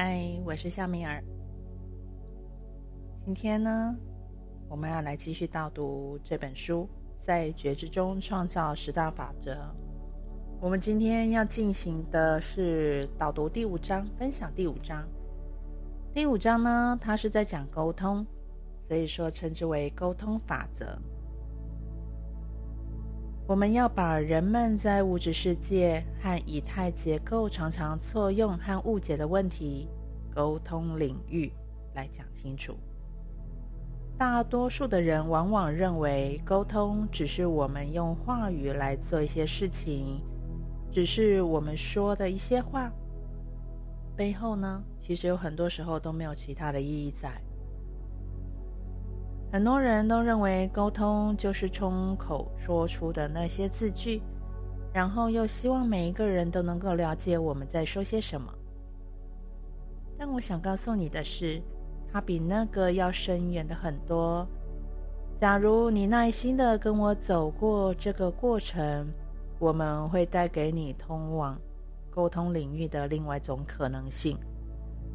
嗨，我是夏米尔。今天呢，我们要来继续导读这本书，在觉知中创造十大法则。我们今天要进行的是导读第五章，分享第五章。第五章呢，它是在讲沟通，所以说称之为沟通法则。我们要把人们在物质世界和以太结构常常错用和误解的问题，沟通领域来讲清楚。大多数的人往往认为沟通只是我们用话语来做一些事情，只是我们说的一些话，背后呢，其实有很多时候都没有其他的意义在。很多人都认为沟通就是冲口说出的那些字句，然后又希望每一个人都能够了解我们在说些什么。但我想告诉你的是，它比那个要深远的很多。假如你耐心的跟我走过这个过程，我们会带给你通往沟通领域的另外一种可能性。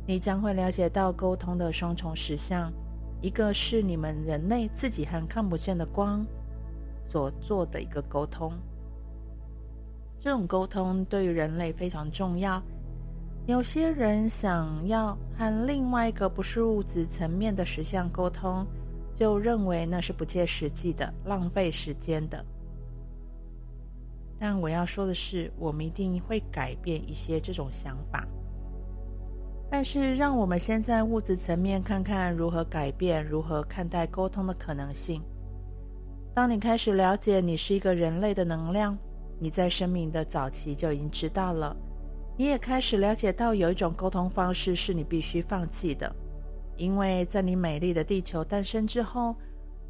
你将会了解到沟通的双重实相。一个是你们人类自己和看不见的光所做的一个沟通，这种沟通对于人类非常重要。有些人想要和另外一个不是物质层面的实相沟通，就认为那是不切实际的、浪费时间的。但我要说的是，我们一定会改变一些这种想法。但是，让我们先在物质层面看看如何改变、如何看待沟通的可能性。当你开始了解你是一个人类的能量，你在生命的早期就已经知道了。你也开始了解到有一种沟通方式是你必须放弃的，因为在你美丽的地球诞生之后，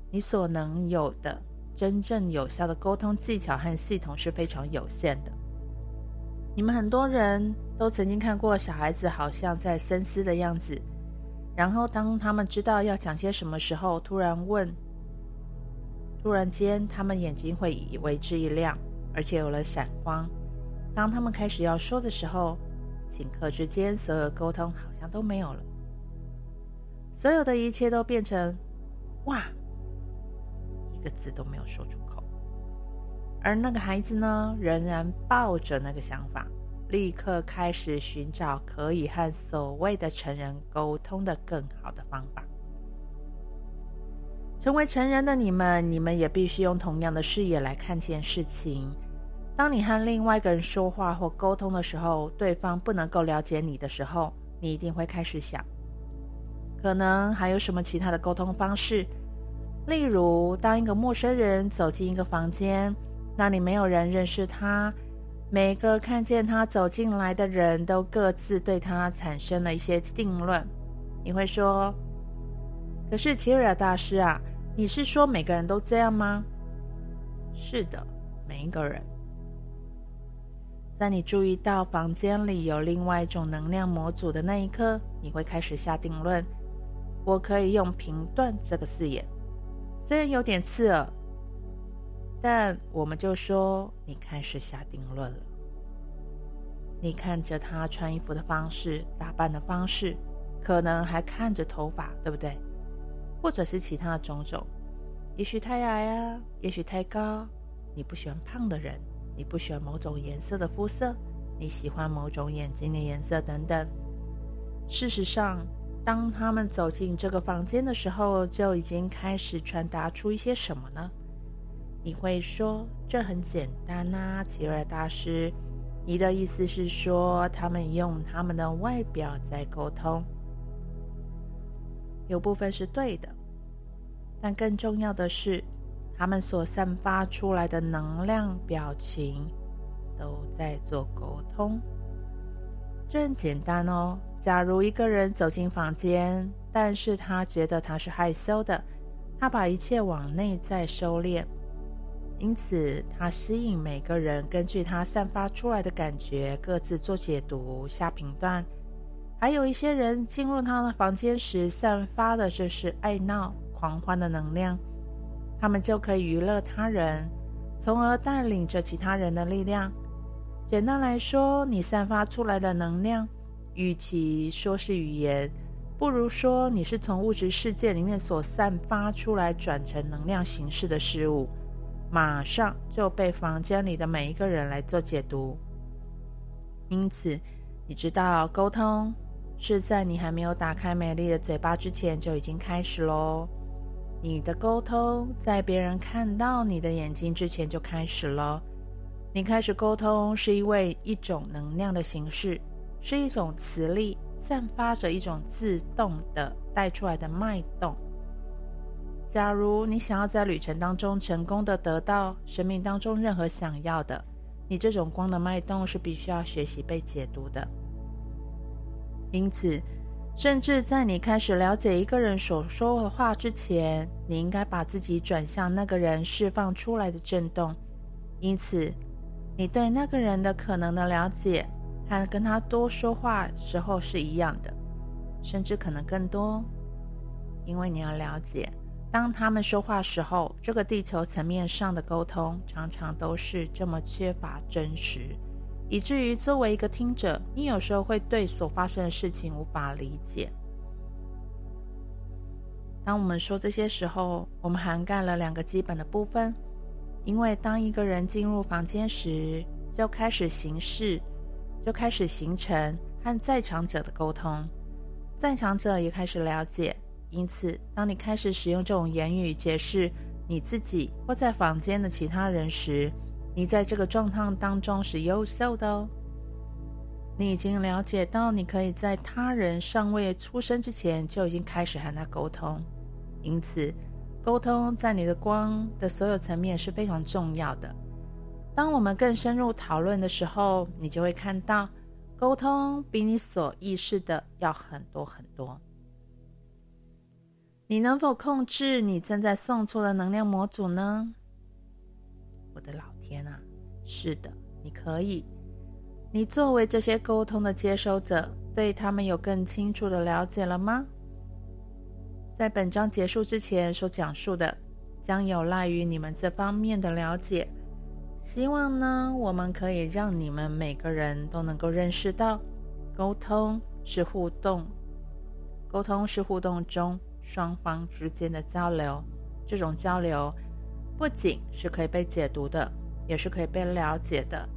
你所能有的真正有效的沟通技巧和系统是非常有限的。你们很多人都曾经看过小孩子好像在深思的样子，然后当他们知道要讲些什么时候，突然问，突然间他们眼睛会为之一亮，而且有了闪光。当他们开始要说的时候，顷刻之间，所有沟通好像都没有了，所有的一切都变成哇，一个字都没有说出口。而那个孩子呢，仍然抱着那个想法，立刻开始寻找可以和所谓的成人沟通的更好的方法。成为成人的你们，你们也必须用同样的视野来看见事情。当你和另外一个人说话或沟通的时候，对方不能够了解你的时候，你一定会开始想，可能还有什么其他的沟通方式。例如，当一个陌生人走进一个房间。那里没有人认识他，每个看见他走进来的人都各自对他产生了一些定论。你会说：“可是齐尔大师啊，你是说每个人都这样吗？”是的，每一个人。在你注意到房间里有另外一种能量模组的那一刻，你会开始下定论。我可以用“评断”这个字眼，虽然有点刺耳。但我们就说，你开始下定论了。你看着他穿衣服的方式、打扮的方式，可能还看着头发，对不对？或者是其他的种种。也许太矮啊，也许太高。你不喜欢胖的人，你不喜欢某种颜色的肤色，你喜欢某种眼睛的颜色等等。事实上，当他们走进这个房间的时候，就已经开始传达出一些什么呢？你会说，这很简单呐，啊，齐尔大师，你的意思是说，他们用他们的外表在沟通，有部分是对的，但更重要的是，他们所散发出来的能量、表情都在做沟通。这很简单哦。假如一个人走进房间，但是他觉得他是害羞的，他把一切往内在收敛。因此，他吸引每个人根据他散发出来的感觉，各自做解读、下评断。还有一些人进入他的房间时，散发的这是爱闹、狂欢的能量，他们就可以娱乐他人，从而带领着其他人的力量。简单来说，你散发出来的能量，与其说是语言，不如说你是从物质世界里面所散发出来转成能量形式的事物，马上就被房间里的每一个人来做解读。因此，你知道沟通是在你还没有打开美丽的嘴巴之前就已经开始喽。你的沟通在别人看到你的眼睛之前就开始了。你开始沟通是因为一种能量的形式，是一种磁力，散发着一种自动的带出来的脉动。假如你想要在旅程当中成功的得到生命当中任何想要的，你这种光的脉动是必须要学习被解读的。因此。甚至在你开始了解一个人所说的话之前，你应该把自己转向那个人释放出来的震动。因此，你对那个人的可能的了解，和跟他多说话时候是一样的，甚至可能更多。因为你要了解，当他们说话时候，这个地球层面上的沟通常常都是这么缺乏真实。以至于作为一个听者，你有时候会对所发生的事情无法理解。当我们说这些时候，我们涵盖了两个基本的部分，因为当一个人进入房间时，就开始形式，就开始形成和在场者的沟通，在场者也开始了解。因此，当你开始使用这种言语解释你自己或在房间的其他人时，你在这个状态当中是优秀的哦。你已经了解到，你可以在他人尚未出生之前就已经开始和他沟通。因此，沟通在你的光的所有层面是非常重要的。当我们更深入讨论的时候，你就会看到，沟通比你所意识的要很多很多。你能否控制你正在送出的能量模组呢？我的老。天啊，是的，你可以。你作为这些沟通的接收者，对他们有更清楚的了解了吗？在本章结束之前所讲述的，将有赖于你们这方面的了解。希望呢，我们可以让你们每个人都能够认识到，沟通是互动，沟通是互动中双方之间的交流。这种交流不仅是可以被解读的。也是可以被了解的，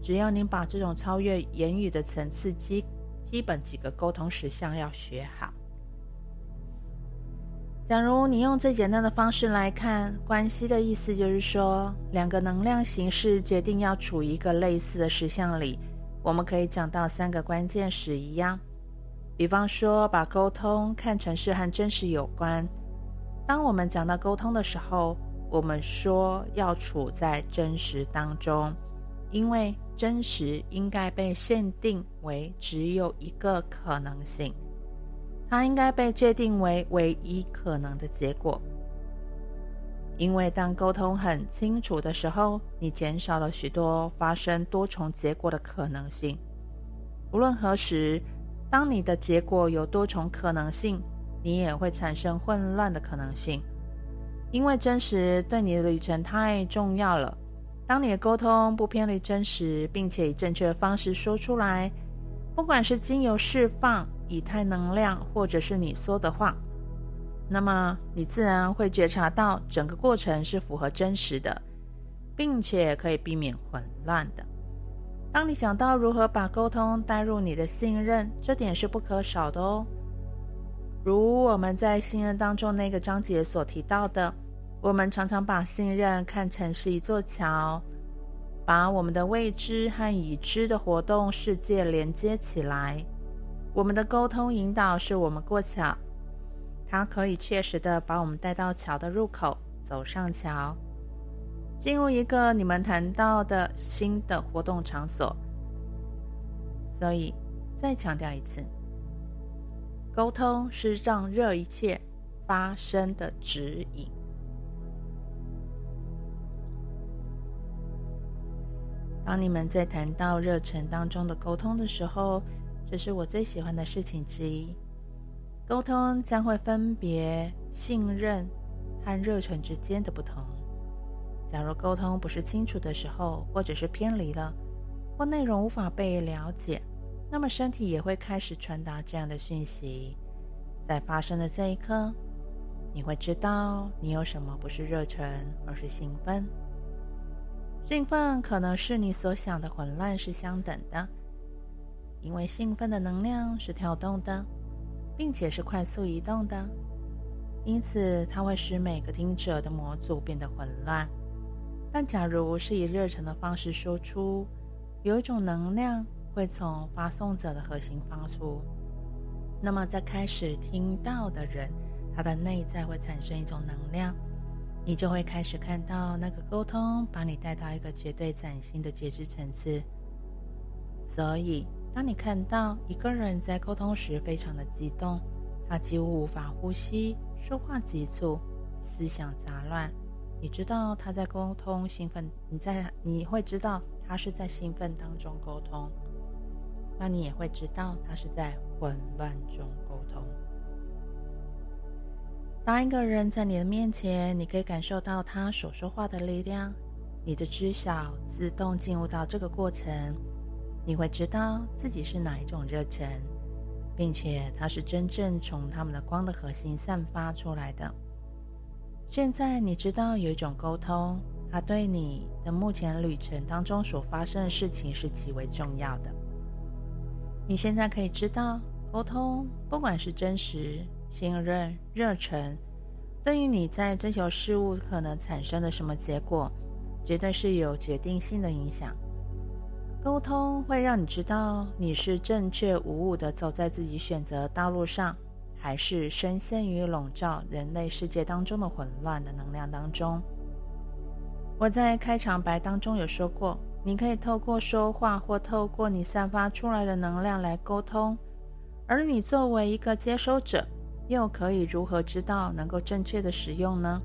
只要你把这种超越言语的层次基基本几个沟通实相要学好。假如你用最简单的方式来看，关系的意思就是说，两个能量形式决定要处一个类似的实相里，我们可以讲到三个关键词一样。比方说，把沟通看成是和真实有关。当我们讲到沟通的时候，我们说要处在真实当中，因为真实应该被限定为只有一个可能性，它应该被界定为唯一可能的结果。因为当沟通很清楚的时候，你减少了许多发生多重结果的可能性。无论何时，当你的结果有多重可能性，你也会产生混乱的可能性。因为真实对你的旅程太重要了。当你的沟通不偏离真实，并且以正确的方式说出来，不管是经由释放以太能量，或者是你说的话，那么你自然会觉察到整个过程是符合真实的，并且可以避免混乱的。当你想到如何把沟通带入你的信任，这点是不可少的哦。如我们在信任当中那个章节所提到的。我们常常把信任看成是一座桥，把我们的未知和已知的活动世界连接起来。我们的沟通引导是我们过桥，它可以切实的把我们带到桥的入口，走上桥，进入一个你们谈到的新的活动场所。所以，再强调一次，沟通是让热一切发生的指引。当你们在谈到热忱当中的沟通的时候，这是我最喜欢的事情之一。沟通将会分别信任和热忱之间的不同。假如沟通不是清楚的时候，或者是偏离了，或内容无法被了解，那么身体也会开始传达这样的讯息。在发生的这一刻，你会知道你有什么不是热忱，而是兴奋。兴奋可能是你所想的混乱是相等的，因为兴奋的能量是跳动的，并且是快速移动的，因此它会使每个听者的模组变得混乱。但假如是以热忱的方式说出，有一种能量会从发送者的核心发出，那么在开始听到的人，他的内在会产生一种能量，你就会开始看到那个沟通把你带到一个绝对崭新的觉知层次。所以，当你看到一个人在沟通时非常的激动，他几乎无法呼吸，说话急促，思想杂乱。你知道他在沟通兴奋，你在你会知道他是在兴奋当中沟通，那你也会知道他是在混乱中沟通。当一个人在你的面前，你可以感受到他所说话的力量，你的知晓自动进入到这个过程，你会知道自己是哪一种热忱，并且它是真正从他们的光的核心散发出来的。现在你知道有一种沟通，它对你的目前旅程当中所发生的事情是极为重要的。你现在可以知道，沟通不管是真实、信任、热忱，对于你在追求事物可能产生的什么结果，绝对是有决定性的影响。沟通会让你知道你是正确无误的走在自己选择道路上。还是深陷于笼罩人类世界当中的混乱的能量当中。我在开场白当中有说过，你可以透过说话或透过你散发出来的能量来沟通，而你作为一个接收者，又可以如何知道能够正确的使用呢？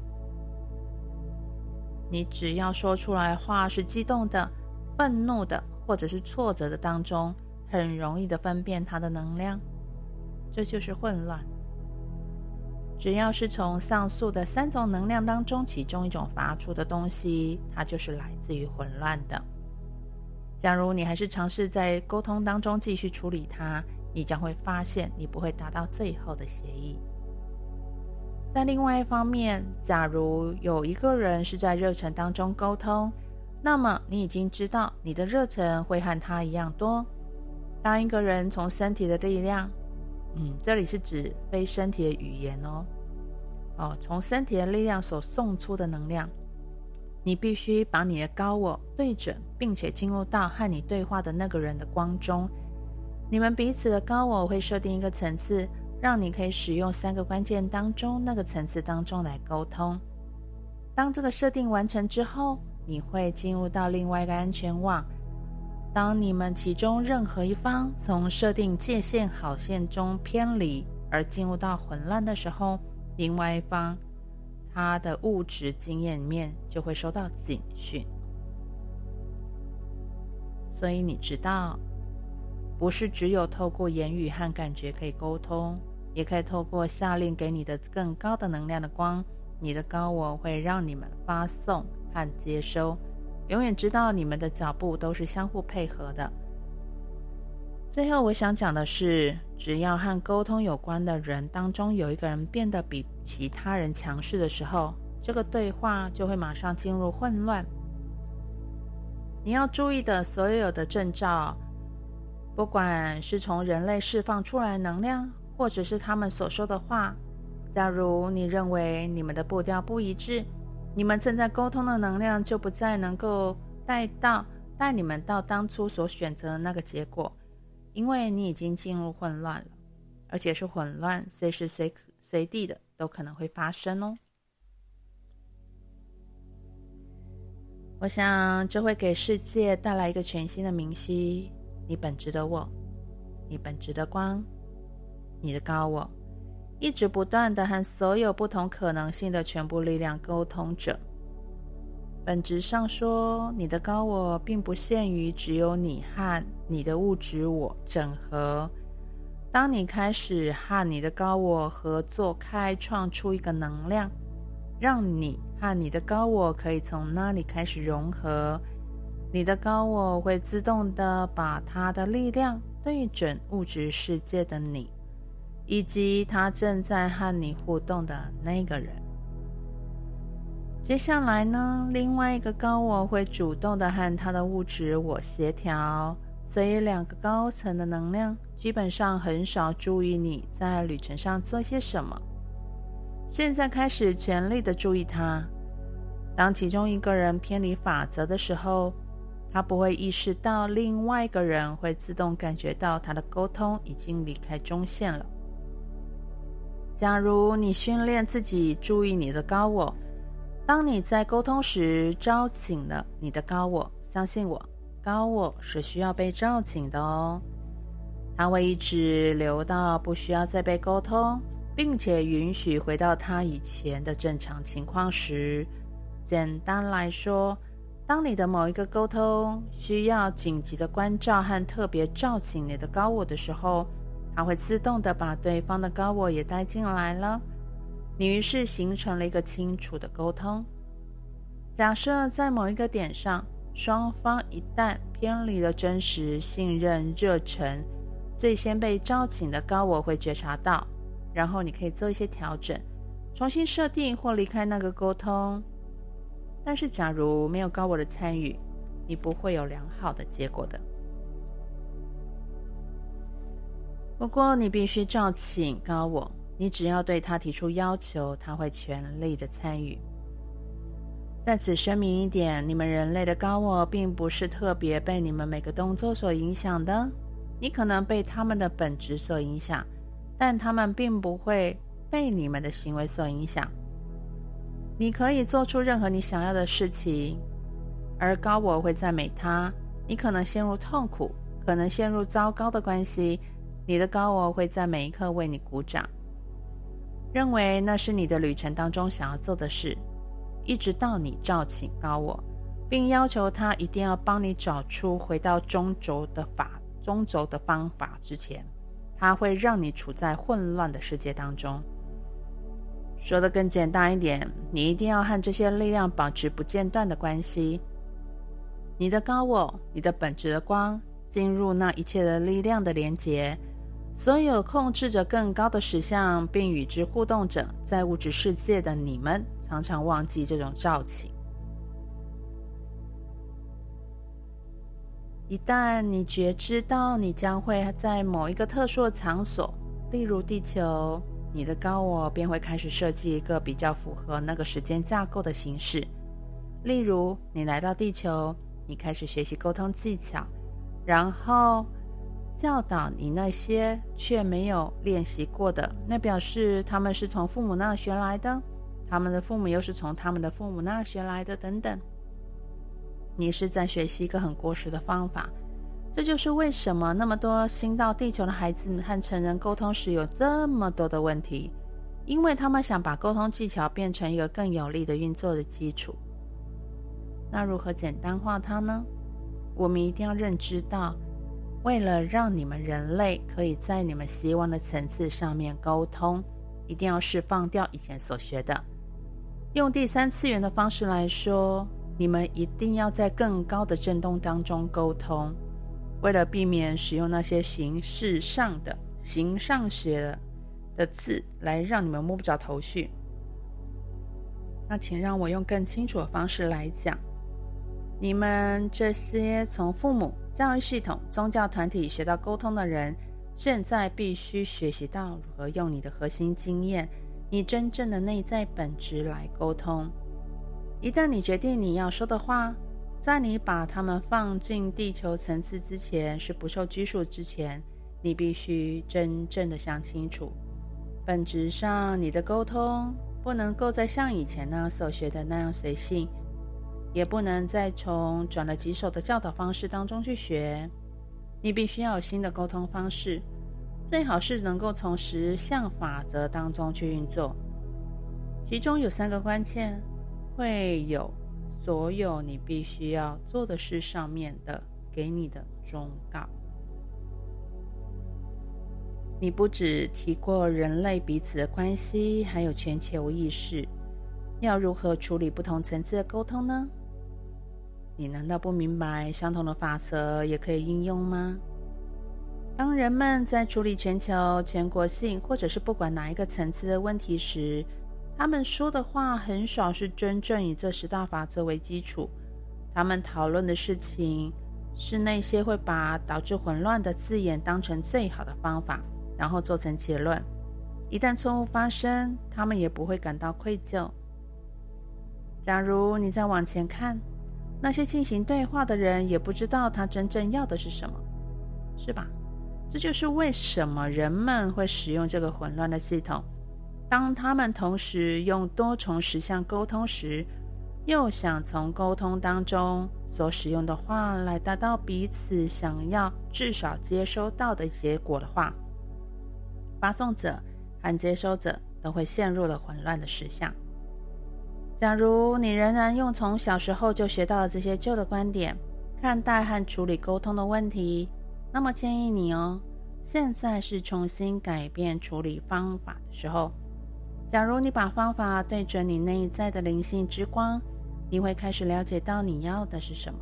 你只要说出来话是激动的、愤怒的，或者是挫折的当中，很容易的分辨它的能量。这就是混乱。只要是从上述的三种能量当中其中一种发出的东西，它就是来自于混乱的。假如你还是尝试在沟通当中继续处理它，你将会发现你不会达到最后的协议。在另外一方面，假如有一个人是在热忱当中沟通，那么你已经知道你的热忱会和他一样多。当一个人从身体的力量，嗯，这里是指非身体的语言哦。哦，从身体的力量所送出的能量，你必须把你的高我对准，并且进入到和你对话的那个人的光中。你们彼此的高我会设定一个层次，让你可以使用三个关键当中那个层次当中来沟通。当这个设定完成之后，你会进入到另外一个安全网。当你们其中任何一方从设定界限好线中偏离而进入到混乱的时候，另外一方他的物质经验面就会收到警讯。所以你知道，不是只有透过言语和感觉可以沟通，也可以透过下令给你的更高的能量的光，你的高我会让你们发送和接收。永远知道你们的脚步都是相互配合的。最后，我想讲的是，只要和沟通有关的人当中有一个人变得比其他人强势的时候，这个对话就会马上进入混乱。你要注意的所有的征兆，不管是从人类释放出来能量，或者是他们所说的话，假如你认为你们的步调不一致。你们正在沟通的能量就不再能够带到带你们到当初所选择的那个结果，因为你已经进入混乱了，而且是混乱，随时随随地的都可能会发生哦。我想这会给世界带来一个全新的明晰：你本质的我，你本质的光，你的高我。一直不断的和所有不同可能性的全部力量沟通着。本质上说，你的高我并不限于只有你和你的物质我整合。当你开始和你的高我合作，开创出一个能量，让你和你的高我可以从那里开始融合，你的高我会自动的把它的力量对准物质世界的你，以及他正在和你互动的那个人。接下来呢，另外一个高我会主动的和他的物质我协调，所以两个高层的能量基本上很少注意你在旅程上做些什么。现在开始全力的注意他。当其中一个人偏离法则的时候，他不会意识到另外一个人会自动感觉到他的沟通已经离开中线了。假如你训练自己注意你的高我，当你在沟通时招请了你的高我，相信我，高我是需要被召醒的哦。他会一直留到不需要再被沟通，并且允许回到他以前的正常情况时。简单来说，当你的某一个沟通需要紧急的关照和特别召醒你的高我的时候，它会自动的把对方的高我也带进来了。你于是形成了一个清楚的沟通。假设在某一个点上，双方一旦偏离了真实、信任、热忱，最先被召醒的高我会觉察到，然后你可以做一些调整，重新设定或离开那个沟通。但是，假如没有高我的参与，你不会有良好的结果的。不过，你必须召请高我，你只要对他提出要求，他会全力的参与。在此声明一点，你们人类的高我并不是特别被你们每个动作所影响的，你可能被他们的本质所影响，但他们并不会被你们的行为所影响。你可以做出任何你想要的事情，而高我会赞美他。你可能陷入痛苦，可能陷入糟糕的关系，你的高我会在每一刻为你鼓掌，认为那是你的旅程当中想要做的事，一直到你召请高我，并要求他一定要帮你找出回到中轴的法、中轴的方法之前，他会让你处在混乱的世界当中。说得更简单一点，你一定要和这些力量保持不间断的关系。你的高我，你的本质的光，进入那一切的力量的连结。所有控制着更高的实相并与之互动者，在物质世界的你们，常常忘记这种召请。一旦你觉知到你将会在某一个特殊的场所，例如地球。你的高我便会开始设计一个比较符合那个时间架构的形式，例如你来到地球，你开始学习沟通技巧，然后教导你那些却没有练习过的，那表示他们是从父母那儿学来的，他们的父母又是从他们的父母那儿学来的，等等。你是在学习一个很过时的方法。这就是为什么那么多新到地球的孩子和成人沟通时有这么多的问题，因为他们想把沟通技巧变成一个更有力的运作的基础。那如何简单化它呢？我们一定要认知到，为了让你们人类可以在你们希望的层次上面沟通，一定要释放掉以前所学的。用第三次元的方式来说，你们一定要在更高的振动当中沟通。为了避免使用那些形式上的、形上学的字来让你们摸不着头绪，那请让我用更清楚的方式来讲：你们这些从父母、教育系统、宗教团体学到沟通的人，现在必须学习到如何用你的核心经验、你真正的内在本质来沟通。一旦你决定你要说的话，在你把他们放进地球层次之前，是不受拘束之前，你必须真正的想清楚，本质上你的沟通不能够再像以前那样所学的那样随性，也不能再从转了几手的教导方式当中去学，你必须要有新的沟通方式，最好是能够从十项法则当中去运作，其中有三个关键会有。所有你必须要做的事上面的给你的忠告。你不只提过人类彼此的关系，还有全球意识，要如何处理不同层次的沟通呢？你难道不明白相同的法则也可以应用吗？当人们在处理全球、全国性或者是不管哪一个层次的问题时，他们说的话很少是真正以这十大法则为基础。他们讨论的事情是那些会把导致混乱的字眼当成最好的方法，然后做成结论。一旦错误发生，他们也不会感到愧疚。假如你再往前看，那些进行对话的人也不知道他真正要的是什么，是吧？这就是为什么人们会使用这个混乱的系统。当他们同时用多重实相沟通时，又想从沟通当中所使用的话来达到彼此想要至少接收到的结果的话，发送者和接收者都会陷入了混乱的实相。假如你仍然用从小时候就学到的这些旧的观点看待和处理沟通的问题，那么建议你哦，现在是重新改变处理方法的时候。假如你把方法对准你内在的灵性之光，你会开始了解到你要的是什么。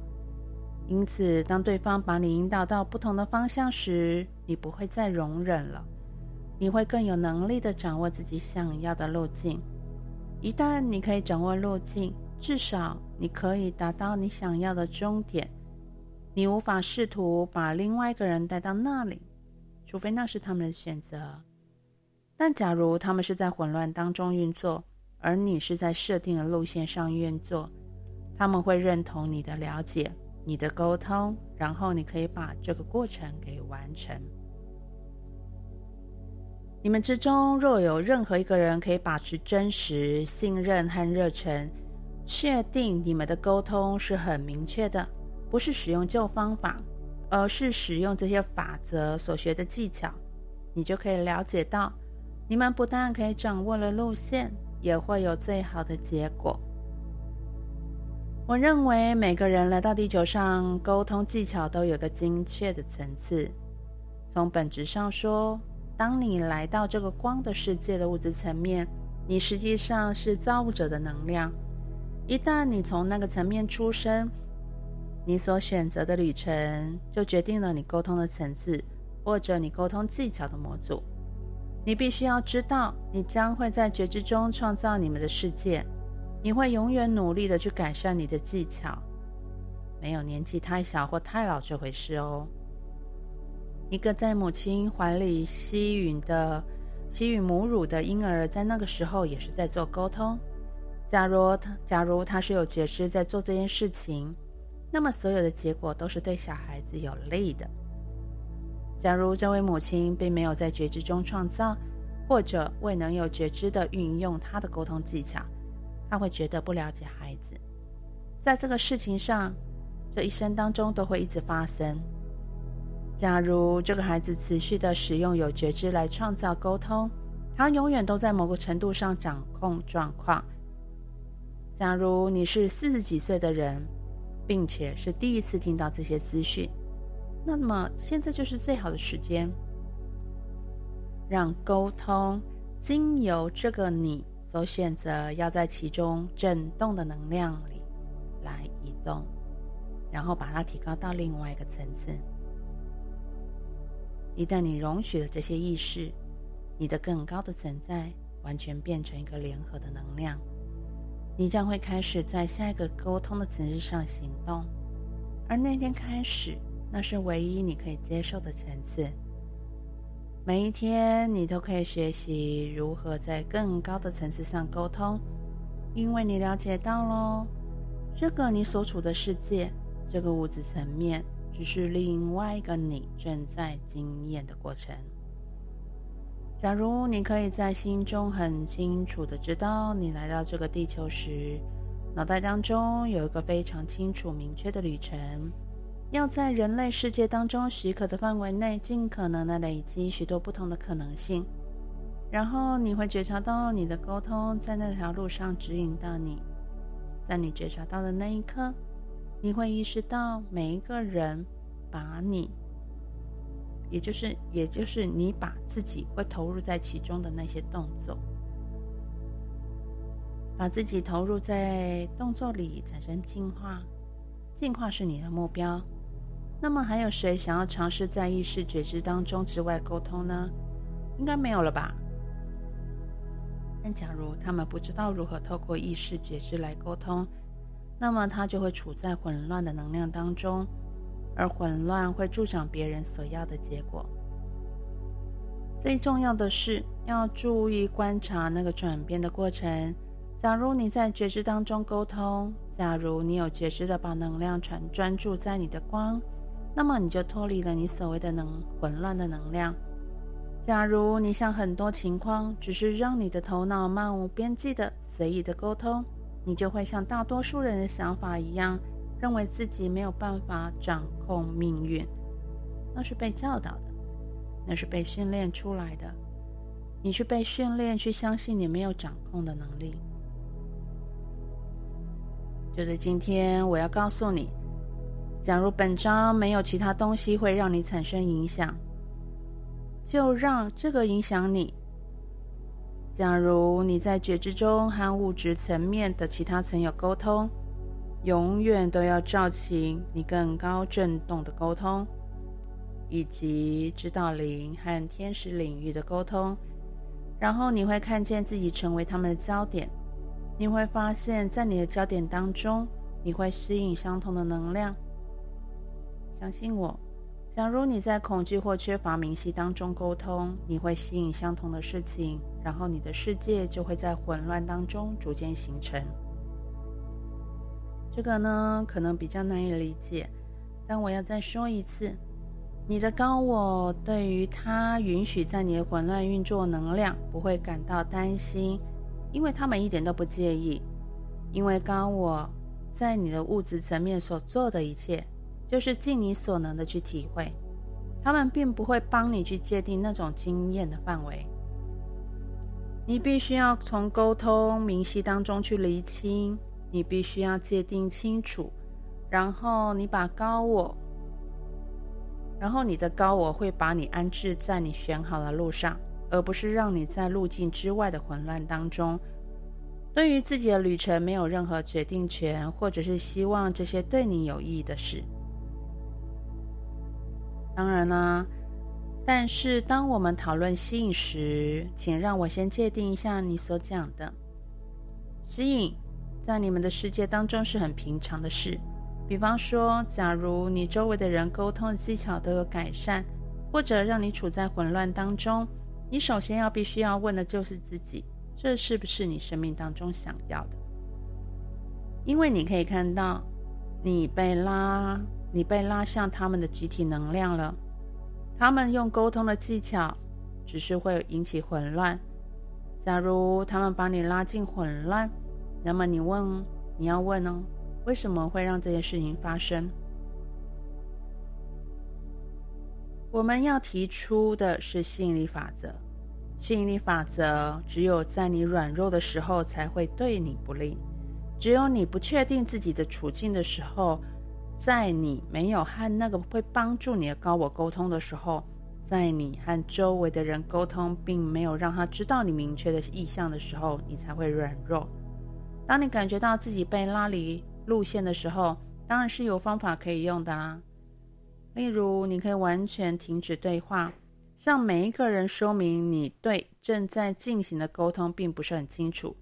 因此，当对方把你引导到不同的方向时，你不会再容忍了，你会更有能力的掌握自己想要的路径。一旦你可以掌握路径，至少你可以达到你想要的终点。你无法试图把另外一个人带到那里，除非那是他们的选择。但假如他们是在混乱当中运作，而你是在设定的路线上运作，他们会认同你的了解、你的沟通，然后你可以把这个过程给完成。你们之中若有任何一个人可以把持真实、信任和热忱，确定你们的沟通是很明确的，不是使用旧方法，而是使用这些法则所学的技巧，你就可以了解到。你们不但可以掌握了路线，也会有最好的结果。我认为每个人来到地球上，沟通技巧都有个精确的层次。从本质上说，当你来到这个光的世界的物质层面，你实际上是造物者的能量。一旦你从那个层面出生，你所选择的旅程就决定了你沟通的层次，或者你沟通技巧的模组。你必须要知道，你将会在觉知中创造你们的世界。你会永远努力的去改善你的技巧，没有年纪太小或太老这回事哦。一个在母亲怀里吸吮的、吸吮母乳的婴儿，在那个时候也是在做沟通。假如他，假如他是有觉知在做这件事情，那么所有的结果都是对小孩子有利的。假如这位母亲并没有在觉知中创造，或者未能有觉知地运用她的沟通技巧，她会觉得不了解孩子。在这个事情上，这一生当中都会一直发生。假如这个孩子持续的使用有觉知来创造沟通，他永远都在某个程度上掌控状况。假如你是四十几岁的人，并且是第一次听到这些资讯。那么现在就是最好的时间，让沟通经由这个你所选择要在其中震动的能量里来移动，然后把它提高到另外一个层次。一旦你容许了这些意识，你的更高的存在完全变成一个联合的能量，你将会开始在下一个沟通的层次上行动，而那天开始。那是唯一你可以接受的层次。每一天，你都可以学习如何在更高的层次上沟通，因为你了解到喽，这个你所处的世界，这个物质层面，只是另外一个你正在经验的过程。假如你可以在心中很清楚的知道，你来到这个地球时，脑袋当中有一个非常清楚明确的旅程。要在人类世界当中许可的范围内，尽可能的累积许多不同的可能性，然后你会觉察到你的沟通在那条路上指引到你。在你觉察到的那一刻，你会意识到每一个人把你，也就是也就是你把自己会投入在其中的那些动作，把自己投入在动作里产生进化，进化是你的目标。那么还有谁想要尝试在意识觉知当中之外沟通呢？应该没有了吧？但假如他们不知道如何透过意识觉知来沟通，那么他就会处在混乱的能量当中，而混乱会助长别人所要的结果。最重要的是要注意观察那个转变的过程。假如你在觉知当中沟通，假如你有觉知的把能量传专注在你的光，那么你就脱离了你所谓的能混乱的能量。假如你想很多情况只是让你的头脑漫无边际的随意的沟通，你就会像大多数人的想法一样，认为自己没有办法掌控命运。那是被教导的。那是被训练出来的，你是被训练去相信你没有掌控的能力。就在今天，我要告诉你，假如本章没有其他东西会让你产生影响，就让这个影响你。假如你在觉知中和物质层面的其他层有沟通，永远都要照清你更高振动的沟通。以及指导灵和天使领域的沟通，然后你会看见自己成为他们的焦点。你会发现在你的焦点当中，你会吸引相同的能量。相信我，假如你在恐惧或缺乏明晰当中沟通，你会吸引相同的事情，然后你的世界就会在混乱当中逐渐形成。这个呢，可能比较难以理解，但我要再说一次。你的高我对于他允许在你的混乱运作能量不会感到担心，因为他们一点都不介意。因为高我在你的物质层面所做的一切，就是尽你所能的去体会。他们并不会帮你去界定那种经验的范围。你必须要从沟通明晰当中去厘清，你必须要界定清楚，然后你把高我。然后你的高我会把你安置在你选好的路上，而不是让你在路径之外的混乱当中。对于自己的旅程没有任何决定权，或者是希望这些对你有意义的事。当然啦，但是当我们讨论吸引时，请让我先界定一下你所讲的吸引，在你们的世界当中是很平常的事。比方说，假如你周围的人沟通的技巧都有改善，或者让你处在混乱当中，你首先要必须要问的就是自己：这是不是你生命当中想要的？因为你可以看到，你被拉，你被拉向他们的集体能量了。他们用沟通的技巧，只是会引起混乱。假如他们把你拉进混乱，那么你问，你要问哦。为什么会让这件事情发生？我们要提出的是吸引力法则。吸引力法则只有在你软弱的时候才会对你不利。只有你不确定自己的处境的时候，在你没有和那个会帮助你的高我沟通的时候，在你和周围的人沟通，并没有让他知道你明确的意向的时候，你才会软弱。当你感觉到自己被拉离路线的时候，当然是有方法可以用的啦。例如，你可以完全停止对话，向每一个人说明你对正在进行的沟通并不是很清楚。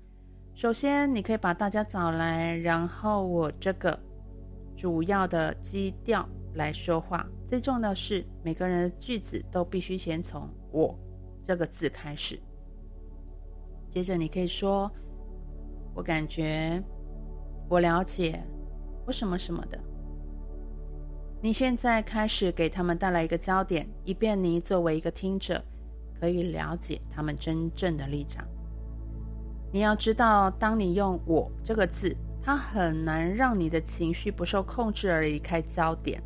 首先，你可以把大家找来，然后我这个主要的基调来说话。最重要的是，每个人的句子都必须先从“我”这个字开始。接着，你可以说：“我感觉。”我了解，我什么什么的。你现在开始给他们带来一个焦点，以便你作为一个听者，可以了解他们真正的立场。你要知道，当你用“我”这个字，它很难让你的情绪不受控制而离开焦点，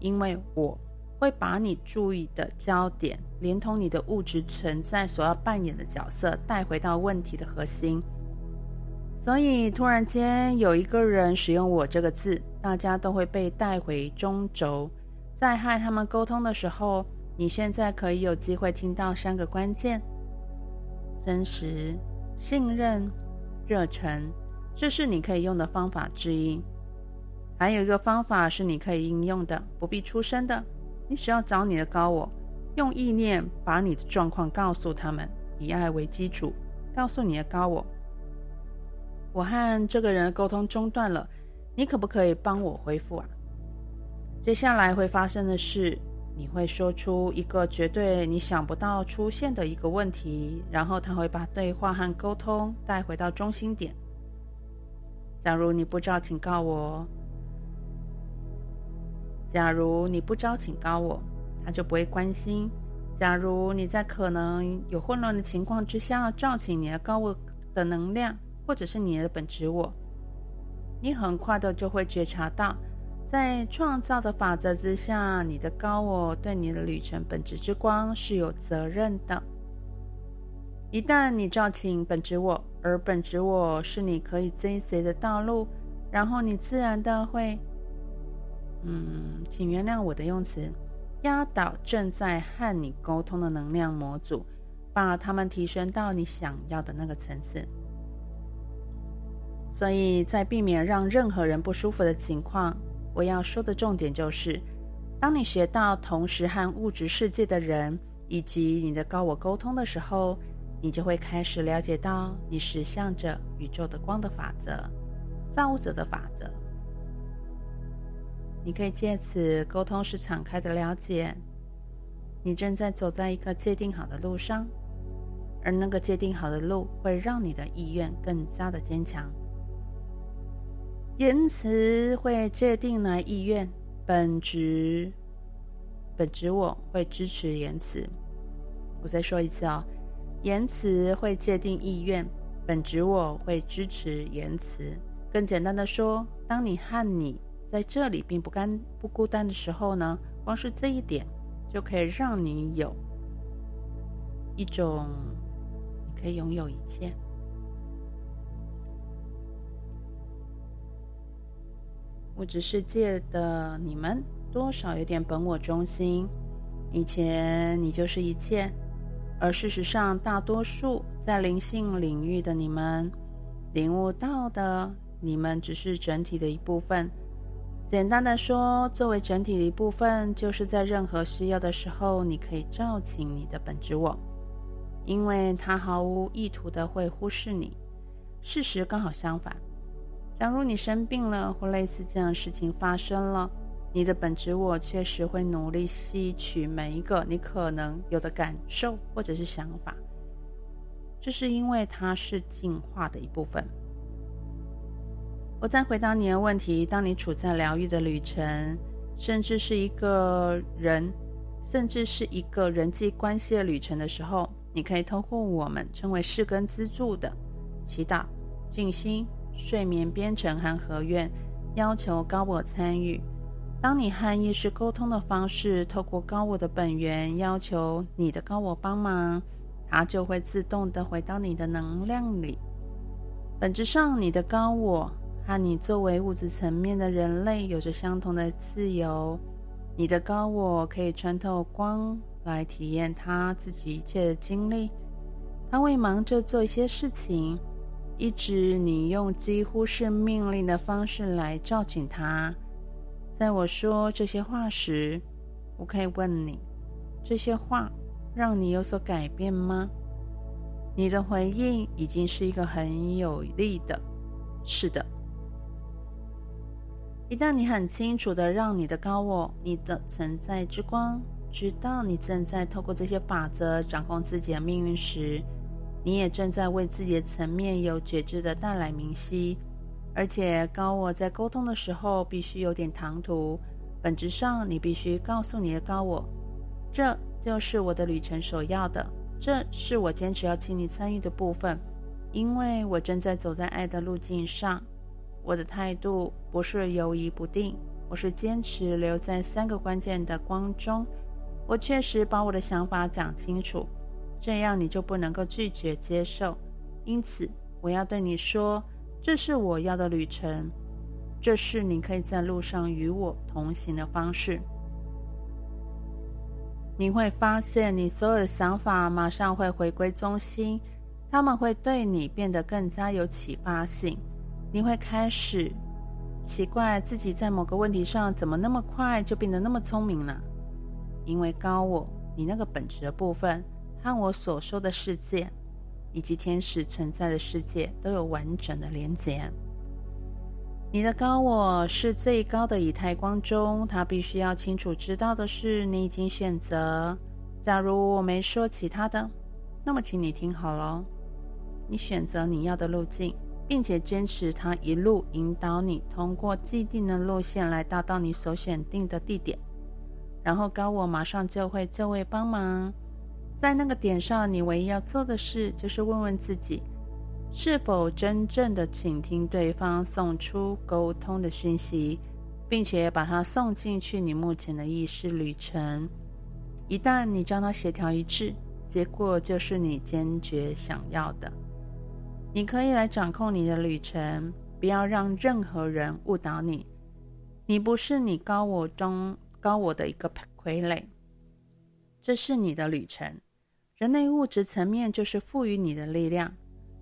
因为我会把你注意的焦点，连同你的物质存在所要扮演的角色，带回到问题的核心。所以，突然间有一个人使用“我”这个字，大家都会被带回中轴。在和他们沟通的时候，你现在可以有机会听到三个关键：真实、信任、热忱。这是你可以用的方法之一。还有一个方法是你可以应用的，不必出声的，你只要找你的高我，用意念把你的状况告诉他们，以爱为基础，告诉你的高我，我和这个人的沟通中断了，你可不可以帮我恢复啊？接下来会发生的事，你会说出一个绝对你想不到出现的一个问题，然后他会把对话和沟通带回到中心点。假如你不知道，请告我。假如你不知道，请告我，他就不会关心。假如你在可能有混乱的情况之下，召请你的高我的能量，或者是你的本质我，你很快的就会觉察到。在创造的法则之下，你的高我对你的旅程本质之光是有责任的。一旦你召请本质我，而本质我是你可以追随的道路，然后你自然的会，嗯，请原谅我的用词，压倒正在和你沟通的能量模组，把它们提升到你想要的那个层次。所以在避免让任何人不舒服的情况。我要说的重点就是，当你学到同时和物质世界的人以及你的高我沟通的时候，你就会开始了解到你实相着宇宙的光的法则、造物者的法则。你可以借此沟通时敞开的了解，你正在走在一个界定好的路上，而那个界定好的路会让你的意愿更加的坚强。言辞会界定来意愿，本质本质我会支持言辞。我再说一次哦，言辞会界定意愿，本质我会支持言辞。更简单的说，当你和你在这里并不干不孤单的时候呢，光是这一点就可以让你有一种你可以拥有一切。物质世界的你们多少有点本我中心，以前你就是一切，而事实上，大多数在灵性领域的你们领悟到的，你们只是整体的一部分。简单的说，作为整体的一部分，就是在任何需要的时候，你可以召请你的本质我，因为他毫无意图的会忽视你。事实刚好相反。假如你生病了，或类似这样的事情发生了，你的本质我确实会努力吸取每一个你可能有的感受或者是想法，这是因为它是进化的一部分。我再回答你的问题：当你处在疗愈的旅程，甚至是一个人，甚至是一个人际关系的旅程的时候，你可以通过我们称为四根资助的祈祷、静心。睡眠编程和合愿，要求高我参与。当你和意识沟通的方式，透过高我的本源要求你的高我帮忙，它就会自动的回到你的能量里。本质上，你的高我和你作为物质层面的人类有着相同的自由。你的高我可以穿透光来体验他自己一切的经历，他会忙着做一些事情。一直你用几乎是命令的方式来召请他。在我说这些话时，我可以问你：这些话让你有所改变吗？你的回应已经是一个很有力的。是的。一旦你很清楚地让你的高我、你的存在之光知道你正在透过这些法则掌控自己的命运时，你也正在为自己的层面有觉知的带来明晰，而且高我在沟通的时候必须有点唐突。本质上，你必须告诉你的高我，这就是我的旅程所要的，这是我坚持要请你参与的部分，因为我正在走在爱的路径上。我的态度不是犹疑不定，我是坚持留在三个关键的光中。我确实把我的想法讲清楚。这样你就不能够拒绝接受，因此我要对你说，这是我要的旅程，这是你可以在路上与我同行的方式。你会发现，你所有的想法马上会回归中心，他们会对你变得更加有启发性。你会开始奇怪，自己在某个问题上怎么那么快就变得那么聪明呢？因为高我，你那个本质的部分，和我所说的世界，以及天使存在的世界都有完整的连结。你的高我是最高的以太光中，他必须要清楚知道的是，你已经选择。假如我没说其他的，那么请你听好了，你选择你要的路径。并且坚持他一路引导你通过既定的路线来达到你所选定的地点，然后高我马上就会就位帮忙。在那个点上，你唯一要做的事就是问问自己，是否真正的倾听对方送出沟通的讯息，并且把它送进去你目前的意识旅程。一旦你将它协调一致，结果就是你坚决想要的。你可以来掌控你的旅程，不要让任何人误导你。你不是你高我中高我的一个傀儡，这是你的旅程。人类物质层面就是赋予你的力量，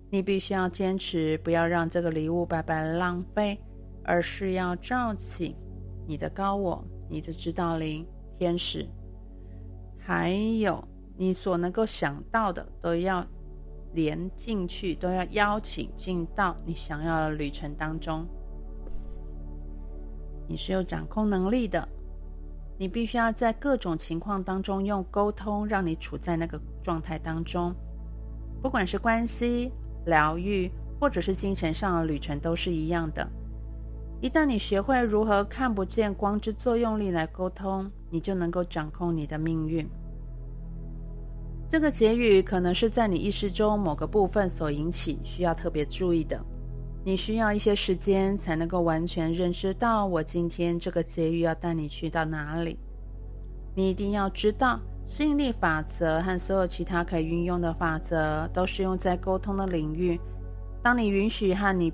你必须要坚持，不要让这个礼物白白浪费，而是要召起你的高我、你的指导灵、天使，还有你所能够想到的，都要。连进去都要邀请进到你想要的旅程当中。你是有掌控能力的，你必须要在各种情况当中用沟通，让你处在那个状态当中。不管是关系、疗愈，或者是精神上的旅程，都是一样的。一旦你学会如何看不见光之作用力来沟通，你就能够掌控你的命运。这个结语可能是在你意识中某个部分所引起，需要特别注意的。你需要一些时间才能够完全认知到我今天这个结语要带你去到哪里。你一定要知道，吸引力法则和所有其他可以运用的法则都适用在沟通的领域。当你允许和你，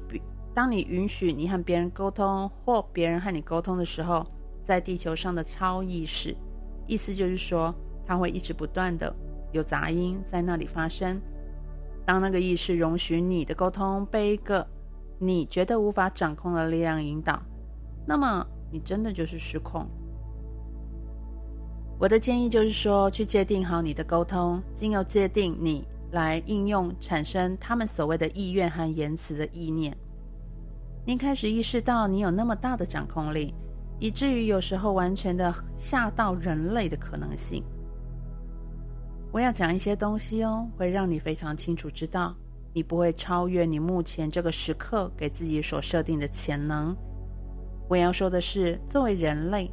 当你允许你和别人沟通，或别人和你沟通的时候，在地球上的超意识，意思就是说，它会一直不断的。有杂音在那里发生。当那个意识容许你的沟通被一个你觉得无法掌控的力量引导，那么你真的就是失控。我的建议就是说，去界定好你的沟通，经由界定你来应用产生他们所谓的意愿和言辞的意念。您开始意识到你有那么大的掌控力，以至于有时候完全的吓到人类的可能性。我要讲一些东西哦，会让你非常清楚知道，你不会超越你目前这个时刻给自己所设定的潜能。我要说的是，作为人类，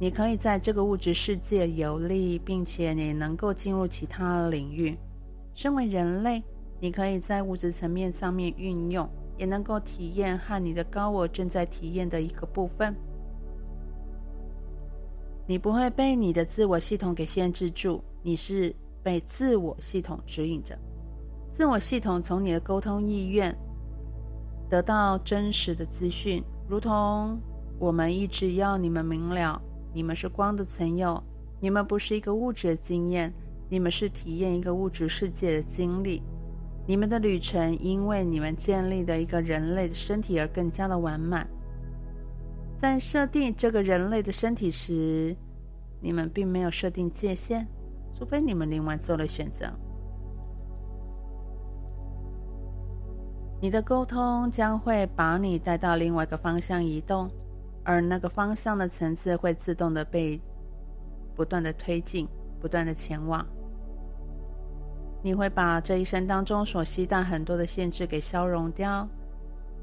你可以在这个物质世界游历，并且你能够进入其他领域。身为人类，你可以在物质层面上面运用，也能够体验和你的高我正在体验的一个部分。你不会被你的自我系统给限制住，你是。被自我系统指引着，自我系统从你的沟通意愿得到真实的资讯，如同我们一直要你们明了：你们是光的存有，你们不是一个物质的经验，你们是体验一个物质世界的经历。你们的旅程因为你们建立的一个人类的身体而更加的完满。在设定这个人类的身体时，你们并没有设定界限。除非你们另外做了选择，你的沟通将会把你带到另外一个方向移动，而那个方向的层次会自动的被不断的推进，不断的前往。你会把这一生当中所携带很多的限制给消融掉，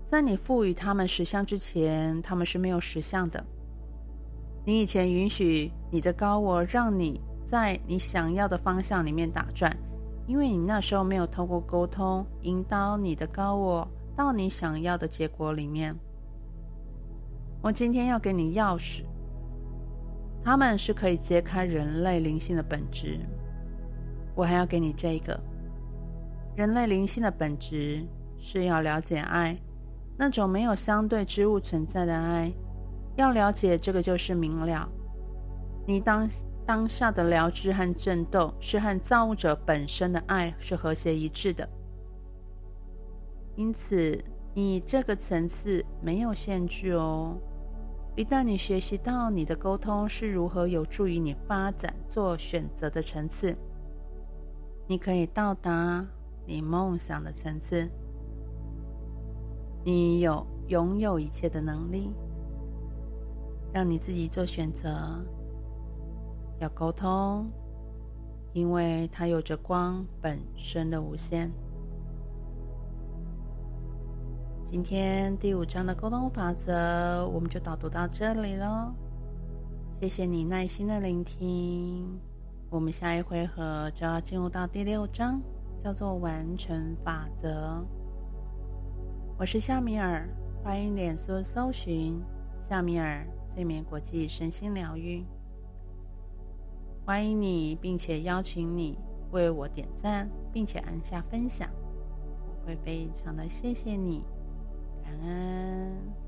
在你赋予他们实相之前，他们是没有实相的。你以前允许你的高我让你。在你想要的方向里面打转，因为你那时候没有透过沟通引导你的高我到你想要的结果里面。我今天要给你钥匙，他们是可以揭开人类灵性的本质。我还要给你这个，人类灵性的本质是要了解爱，那种没有相对之物存在的爱。要了解这个就是明了，你当。当下的疗治和震动是和造物者本身的爱是和谐一致的，因此你这个层次没有限制哦。一旦你学习到你的沟通是如何有助于你发展做选择的层次，你可以到达你梦想的层次。你有拥有一切的能力，让你自己做选择。要沟通，因为它有着光本身的无限。今天第五章的沟通法则，我们就导读到这里喽。谢谢你耐心的聆听。我们下一回合就要进入到第六章，叫做完成法则。我是夏米尔，欢迎脸书搜寻夏米尔睡眠国际身心疗愈。欢迎你，并且邀请你为我点赞，并且按下分享，我会非常的谢谢你。感恩。